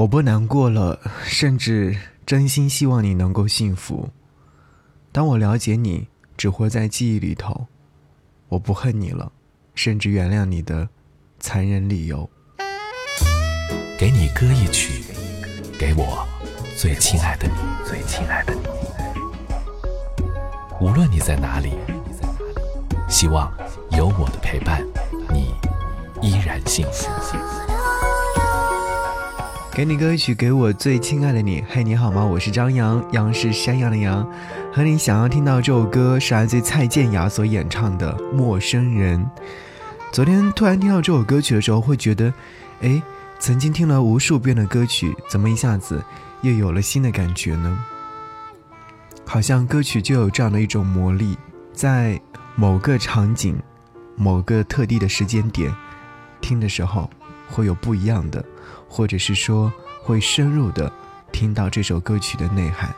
我不难过了，甚至真心希望你能够幸福。当我了解你只活在记忆里头，我不恨你了，甚至原谅你的残忍理由。给你歌一曲，给我最亲爱的你，最亲爱的你。无论你在哪里，希望有我的陪伴，你依然幸福。给你歌曲，给我最亲爱的你。嘿，你好吗？我是张扬，杨是山羊的羊。和你想要听到这首歌是来自蔡健雅所演唱的《陌生人》。昨天突然听到这首歌曲的时候，会觉得，哎，曾经听了无数遍的歌曲，怎么一下子又有了新的感觉呢？好像歌曲就有这样的一种魔力，在某个场景、某个特定的时间点听的时候，会有不一样的。或者是说会深入的听到这首歌曲的内涵。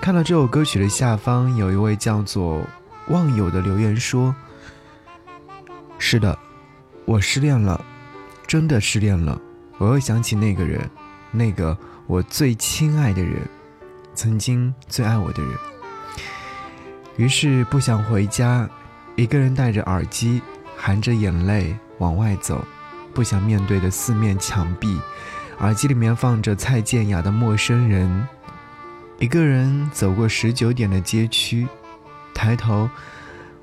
看到这首歌曲的下方有一位叫做忘友的留言说：“是的，我失恋了，真的失恋了。我又想起那个人，那个我最亲爱的人，曾经最爱我的人。于是不想回家，一个人戴着耳机，含着眼泪往外走。”不想面对的四面墙壁，耳机里面放着蔡健雅的《陌生人》。一个人走过十九点的街区，抬头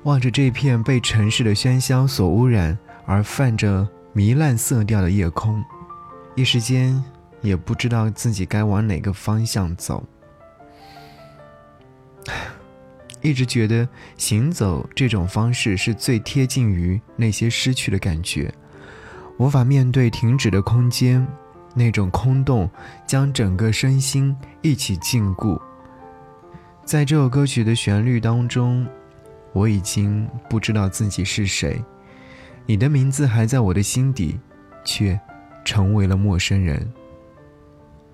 望着这片被城市的喧嚣所污染而泛着糜烂色调的夜空，一时间也不知道自己该往哪个方向走。一直觉得行走这种方式是最贴近于那些失去的感觉。无法面对停止的空间，那种空洞将整个身心一起禁锢。在这首歌曲的旋律当中，我已经不知道自己是谁，你的名字还在我的心底，却成为了陌生人。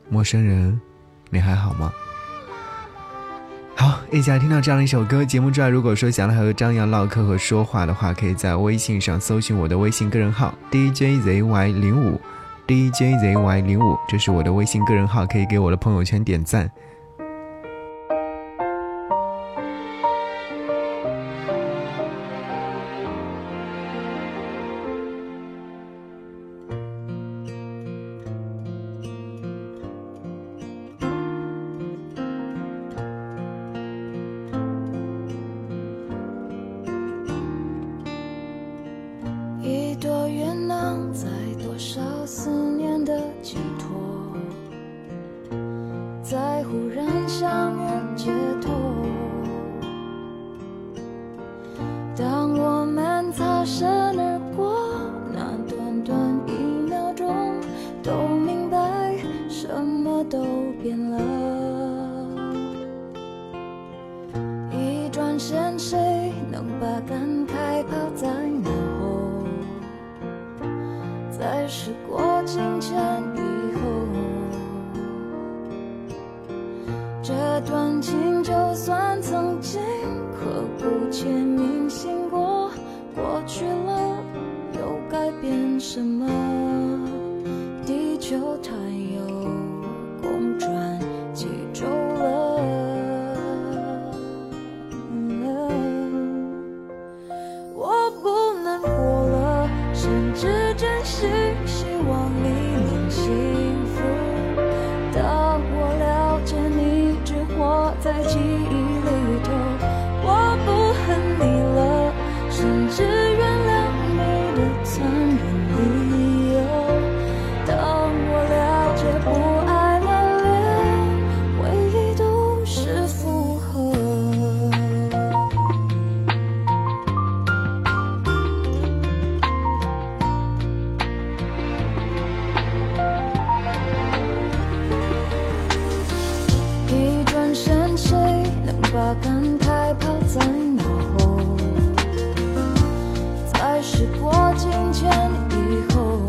陌生人，你还好吗？一起来听到这样的一首歌。节目之外，如果说想要和张扬唠嗑和说话的话，可以在微信上搜寻我的微信个人号 DJZY 零五，DJZY 零五，这是我的微信个人号，可以给我的朋友圈点赞。思念的寄托在忽然相遇解脱，当我们擦身而过，那短短一秒钟，都明白什么都变了。一转身，谁能把感慨抛在脑后？在时光清晨以后。这段情就算曾经刻骨铭心过，过去了又改变什么？地球太。我没把感慨抛在脑后，在时过境迁以后。